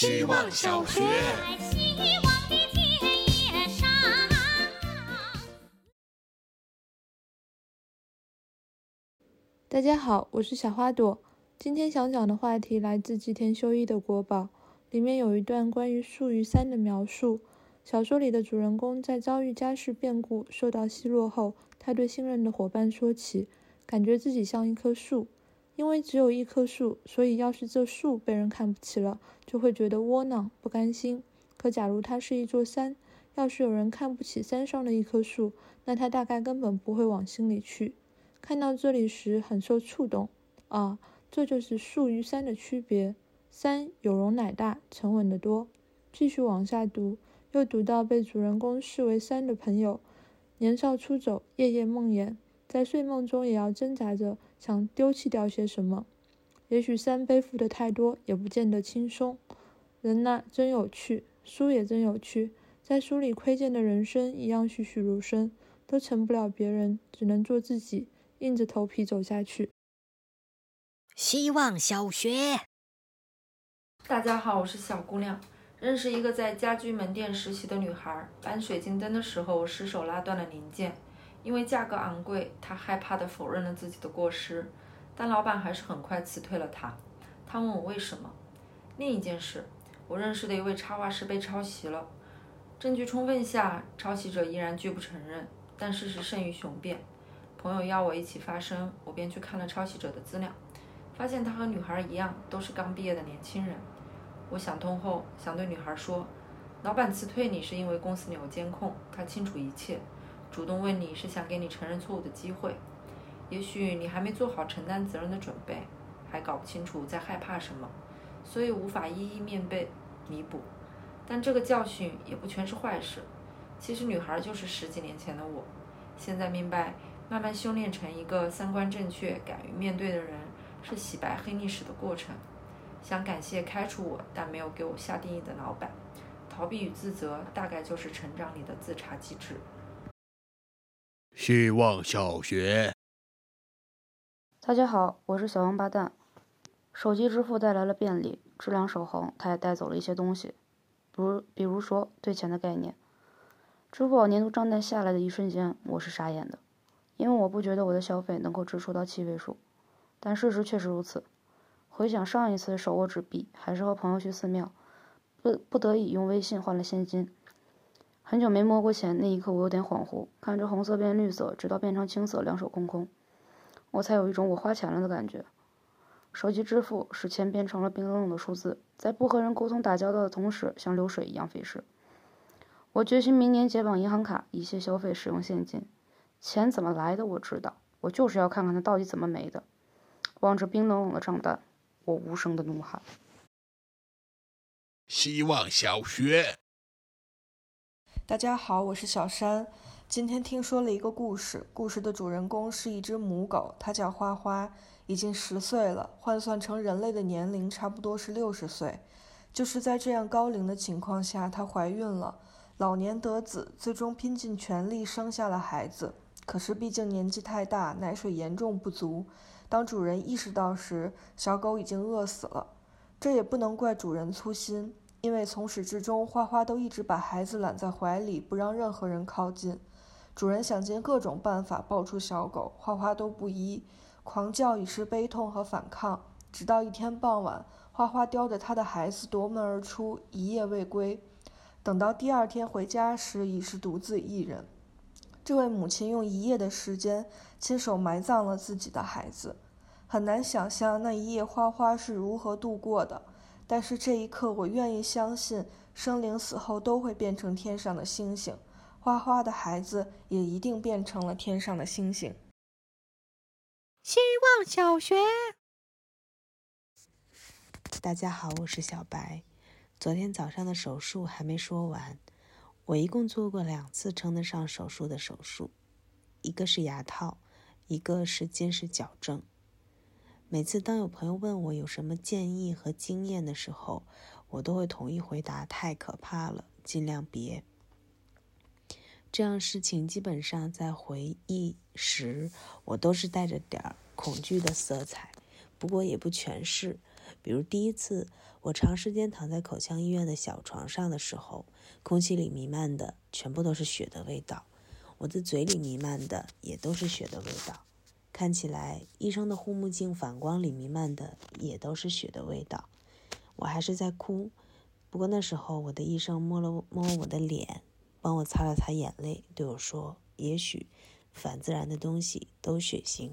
希望小学。大家好，我是小花朵。今天想讲的话题来自吉田修一的《国宝》，里面有一段关于树与三的描述。小说里的主人公在遭遇家事变故、受到奚落后，他对信任的伙伴说起，感觉自己像一棵树。因为只有一棵树，所以要是这树被人看不起了，就会觉得窝囊不甘心。可假如它是一座山，要是有人看不起山上的一棵树，那他大概根本不会往心里去。看到这里时很受触动啊，这就是树与山的区别。山有容乃大，沉稳得多。继续往下读，又读到被主人公视为山的朋友，年少出走，夜夜梦魇。在睡梦中也要挣扎着想丢弃掉些什么，也许三背负的太多，也不见得轻松。人呐，真有趣，书也真有趣，在书里窥见的人生一样栩栩如生，都成不了别人，只能做自己，硬着头皮走下去。希望小学，大家好，我是小姑娘，认识一个在家居门店实习的女孩，搬水晶灯的时候失手拉断了零件。因为价格昂贵，他害怕地否认了自己的过失，但老板还是很快辞退了他。他问我为什么。另一件事，我认识的一位插画师被抄袭了，证据充分下，抄袭者依然拒不承认，但事实胜于雄辩。朋友要我一起发声，我便去看了抄袭者的资料，发现他和女孩一样，都是刚毕业的年轻人。我想通后，想对女孩说：老板辞退你是因为公司里有监控，他清楚一切。主动问你是想给你承认错误的机会，也许你还没做好承担责任的准备，还搞不清楚在害怕什么，所以无法一一面背弥补。但这个教训也不全是坏事。其实女孩就是十几年前的我，现在明白，慢慢修炼成一个三观正确、敢于面对的人，是洗白黑历史的过程。想感谢开除我但没有给我下定义的老板。逃避与自责，大概就是成长里的自查机制。希望小学，大家好，我是小王八蛋。手机支付带来了便利，质量守恒，它也带走了一些东西，比如比如说对钱的概念。支付宝年度账单下来的一瞬间，我是傻眼的，因为我不觉得我的消费能够支出到七位数，但事实确实如此。回想上一次手握纸币，还是和朋友去寺庙，不不得已用微信换了现金。很久没摸过钱，那一刻我有点恍惚，看着红色变绿色，直到变成青色，两手空空，我才有一种我花钱了的感觉。手机支付使钱变成了冰冷冷的数字，在不和人沟通打交道的同时，像流水一样费事。我决心明年解绑银行卡，一切消费使用现金。钱怎么来的我知道，我就是要看看它到底怎么没的。望着冰冷冷的账单，我无声的怒喊：希望小学。大家好，我是小山。今天听说了一个故事，故事的主人公是一只母狗，它叫花花，已经十岁了，换算成人类的年龄，差不多是六十岁。就是在这样高龄的情况下，它怀孕了，老年得子，最终拼尽全力生下了孩子。可是毕竟年纪太大，奶水严重不足。当主人意识到时，小狗已经饿死了。这也不能怪主人粗心。因为从始至终，花花都一直把孩子揽在怀里，不让任何人靠近。主人想尽各种办法抱出小狗，花花都不依，狂叫以示悲痛和反抗。直到一天傍晚，花花叼着他的孩子夺门而出，一夜未归。等到第二天回家时，已是独自一人。这位母亲用一夜的时间亲手埋葬了自己的孩子，很难想象那一夜花花是如何度过的。但是这一刻，我愿意相信，生灵死后都会变成天上的星星，花花的孩子也一定变成了天上的星星。希望小学，大家好，我是小白。昨天早上的手术还没说完，我一共做过两次称得上手术的手术，一个是牙套，一个是近视矫正。每次当有朋友问我有什么建议和经验的时候，我都会统一回答：太可怕了，尽量别。这样事情基本上在回忆时，我都是带着点儿恐惧的色彩，不过也不全是。比如第一次我长时间躺在口腔医院的小床上的时候，空气里弥漫的全部都是血的味道，我的嘴里弥漫的也都是血的味道。看起来医生的护目镜反光里弥漫的也都是血的味道。我还是在哭，不过那时候我的医生摸了摸我的脸，帮我擦了擦眼泪，对我说：“也许反自然的东西都血腥。”